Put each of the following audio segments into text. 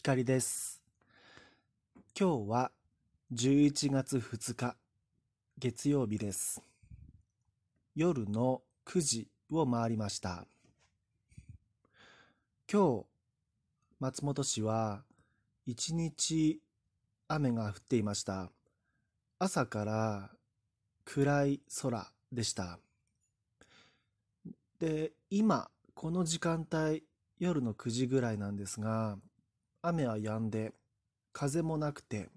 光です。今日は11月2日月曜日です。夜の9時を回りました。今日、松本市は一日雨が降っていました。朝から暗い空でした。で、今、この時間帯、夜の9時ぐらいなんですが、雨は止んで、風もなくて、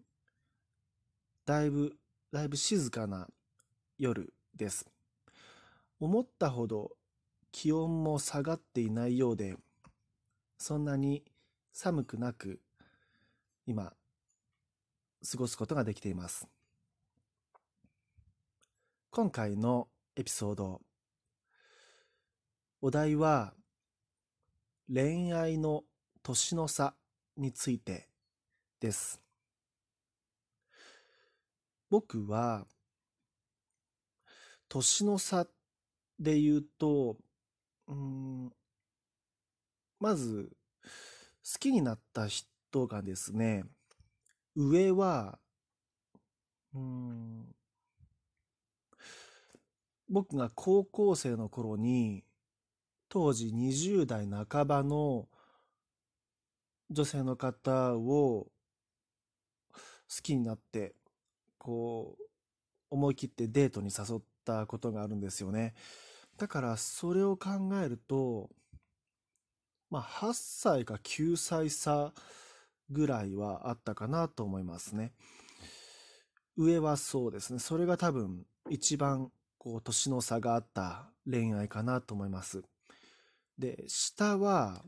だいぶ、だいぶ静かな夜です。思ったほど気温も下がっていないようで、そんなに寒くなく、今、過ごすことができています。今回のエピソード、お題は、恋愛の年の差についてです。僕は、年の差で言うと、うん、まず、好きになった人がですね、上は、うん、僕が高校生の頃に、当時20代半ばの女性の方を好きになって、こう、思い切ってデートに誘ったことがあるんですよね。だからそれを考えると、まあ8歳か9歳差ぐらいはあったかなと思いますね。上はそうですね。それが多分一番こう年の差があった恋愛かなと思います。で、下は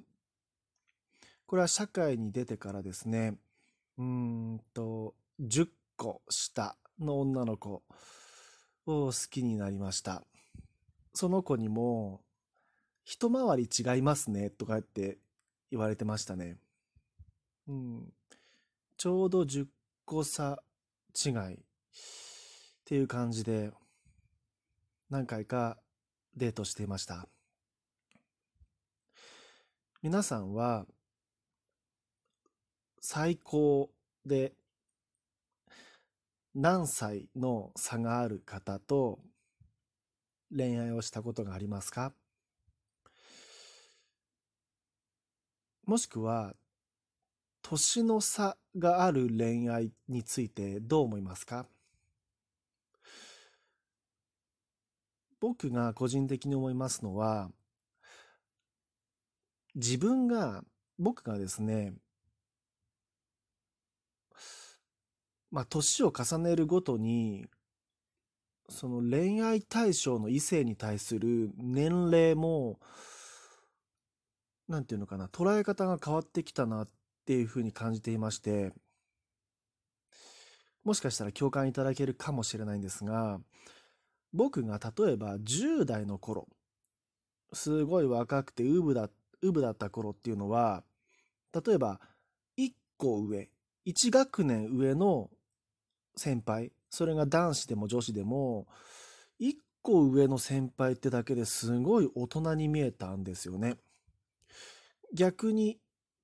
これは社会に出てからですね、うんと、10個下の女の子を好きになりました。その子にも、一回り違いますね、とかって言われてましたね。うん。ちょうど10個差違いっていう感じで、何回かデートしていました。皆さんは最高で何歳の差がある方と恋愛をしたことがありますか？もしくは年の差がある恋愛についてどう思いますか？僕が個人的に思いますのは自分が僕がですねまあ、年を重ねるごとに、その恋愛対象の異性に対する年齢も、なんていうのかな、捉え方が変わってきたなっていうふうに感じていまして、もしかしたら共感いただけるかもしれないんですが、僕が例えば10代の頃、すごい若くてウブだ、ウブだった頃っていうのは、例えば1個上、1学年上の先輩、それが男子でも女子でも、一個上の先輩ってだけですごい大人に見えたんですよね。逆に、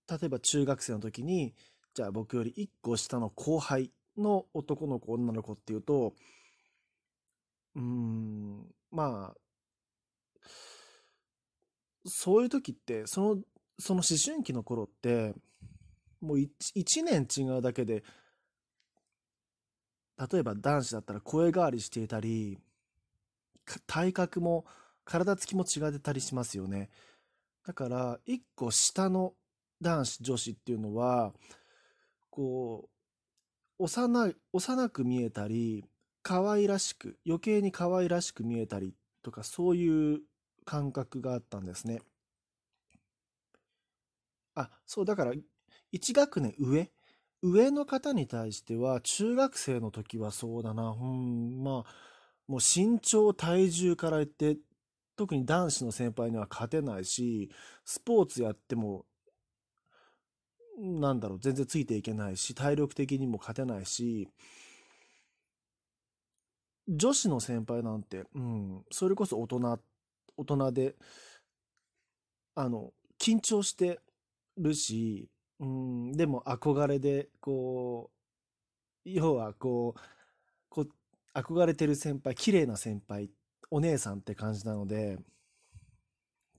例えば中学生の時に、じゃあ僕より一個下の後輩の男の子、女の子っていうと、うーん、まあ、そういう時って、その、その思春期の頃って、もう 1, 1年違うだけで例えば男子だったら声変わりしていたり、体格も、体つきも違ってたりしますよね。だから、一個下の男子、女子っていうのは、こう、幼い、幼く見えたり、可愛らしく、余計に可愛らしく見えたりとか、そういう感覚があったんですね。あ、そう、だから、1学年上上の方に対しては、中学生の時はそうだな、うん、まあ、もう身長、体重から言って、特に男子の先輩には勝てないし、スポーツやっても、なんだろう、全然ついていけないし、体力的にも勝てないし、女子の先輩なんて、うん、それこそ大人、大人で、あの、緊張してるし、うん、でも憧れで、こう、要はこう、こう憧れてる先輩、綺麗な先輩、お姉さんって感じなので、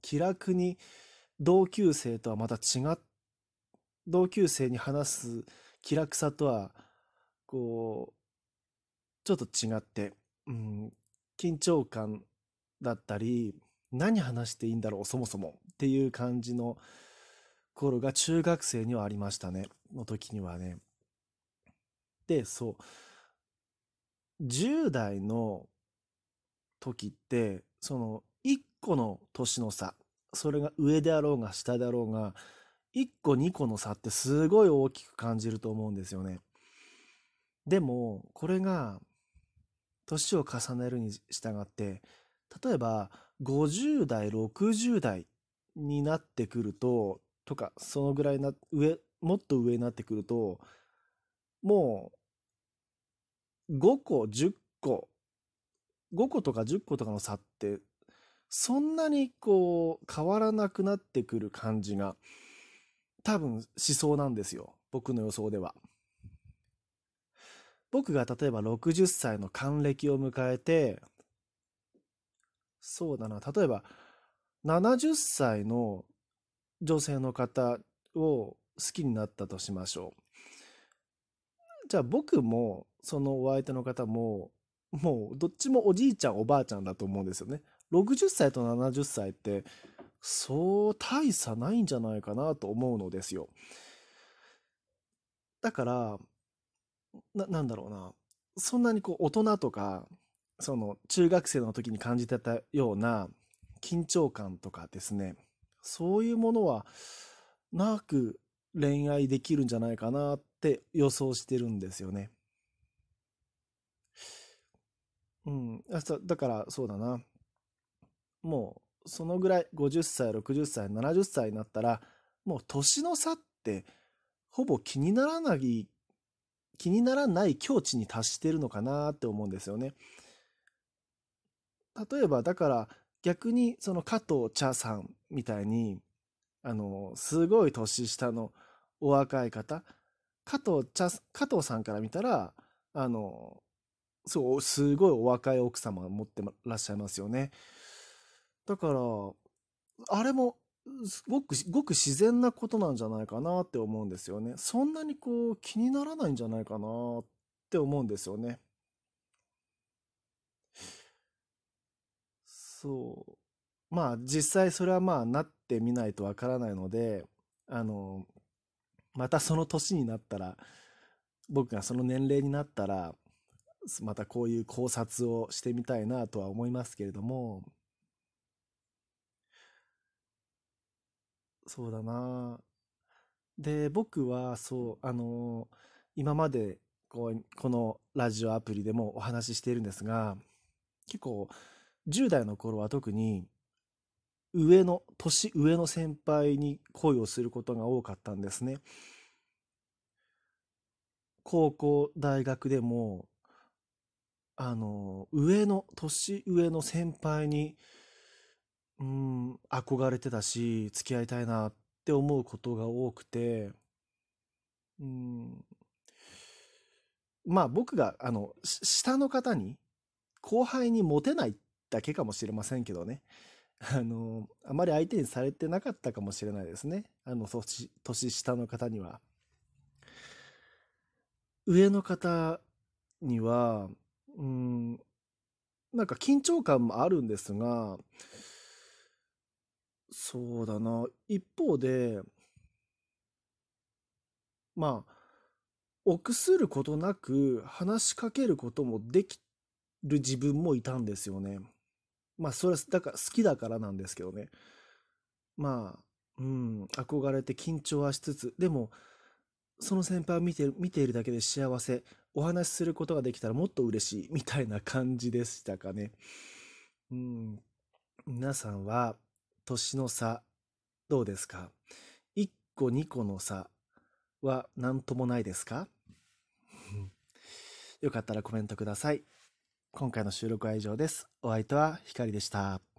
気楽に同級生とはまた違っ、同級生に話す気楽さとは、こう、ちょっと違って、うん、緊張感だったり、何話していいんだろう、そもそもっていう感じの頃が中学生にはありましたね。の時にはね。で、そう。10代の時って、その1個の年の差、それが上であろうが下であろうが、1個2個の差ってすごい大きく感じると思うんですよね。でも、これが年を重ね。るに従って、例えば50代、60代になってくると、とか、そのぐらいな、上、もっと上になってくると、もう、5個、10個、5個とか10個とかの差って、そんなにこう、変わらなくなってくる感じが、多分思想なんですよ。僕の予想では。僕が例えば60歳の還暦を迎えて、そうだな、例えば70歳の女性の方を好きになったとしましょう。じゃあ僕もそのお相手の方ももうどっちもおじいちゃんおばあちゃんだと思うんですよね。60歳と70歳ってそう大差ないんじゃないかなと思うのですよ。だからな、なんだろうな。そんなにこう大人とか、その中学生の時に感じてたような緊張感とかですね、そういうものはなく恋愛できるんじゃないかなって予想してるんですよね。うん。だからそうだな。もうそのぐらい50歳、60歳、70歳になったらもう年の差ってほぼ気にならない気にならない境地に達してるのかなって思うんですよね。例えばだから逆にその加藤茶さんみたいにあのすごい年下のお若い方加藤茶加藤さんから見たらあのそうすごいお若い奥様を持ってらっしゃいますよね。だからあれもすごく、ごく自然なことなんじゃないかなって思うんですよね。そんなにこう気にならないんじゃないかなって思うんですよね。そう。まあ実際それはまあなってみないとわからないので、あの、またその年になったら、僕がその年齢になったら、またこういう考察をしてみたいなとは思いますけれども、そうだな。で、僕は、そう、あの今まで、こう、このラジオアプリでもお話ししているんですが、結構、10代の頃は特に、上の、年上の先輩に恋をすることが多かったんですね。高校、大学でも、あの上の、年上の先輩にうん、憧れてたし、付き合いたいなって思うことが多くて、うん、まあ僕が、あの、下の方に、後輩にモテないだけかもしれませんけどね。あの、あまり相手にされてなかったかもしれないですね。あの、年、年下の方には。上の方には、うん、なんか緊張感もあるんですが、そうだな。一方で、まあ、臆することなく話しかけることもできる自分もいたんですよね。まあ、それ、だから好きだからなんですけどね。まあ、うん、憧れて緊張はしつつ、でも、その先輩を見て見ているだけで幸せ、お話しすることができたらもっと嬉しい、みたいな感じでしたかね。うん、皆さんは、年の差、どうですか ?1 個2個の差は何ともないですか？よかったらコメントください。今回の収録は以上です。お相手はひかりでした。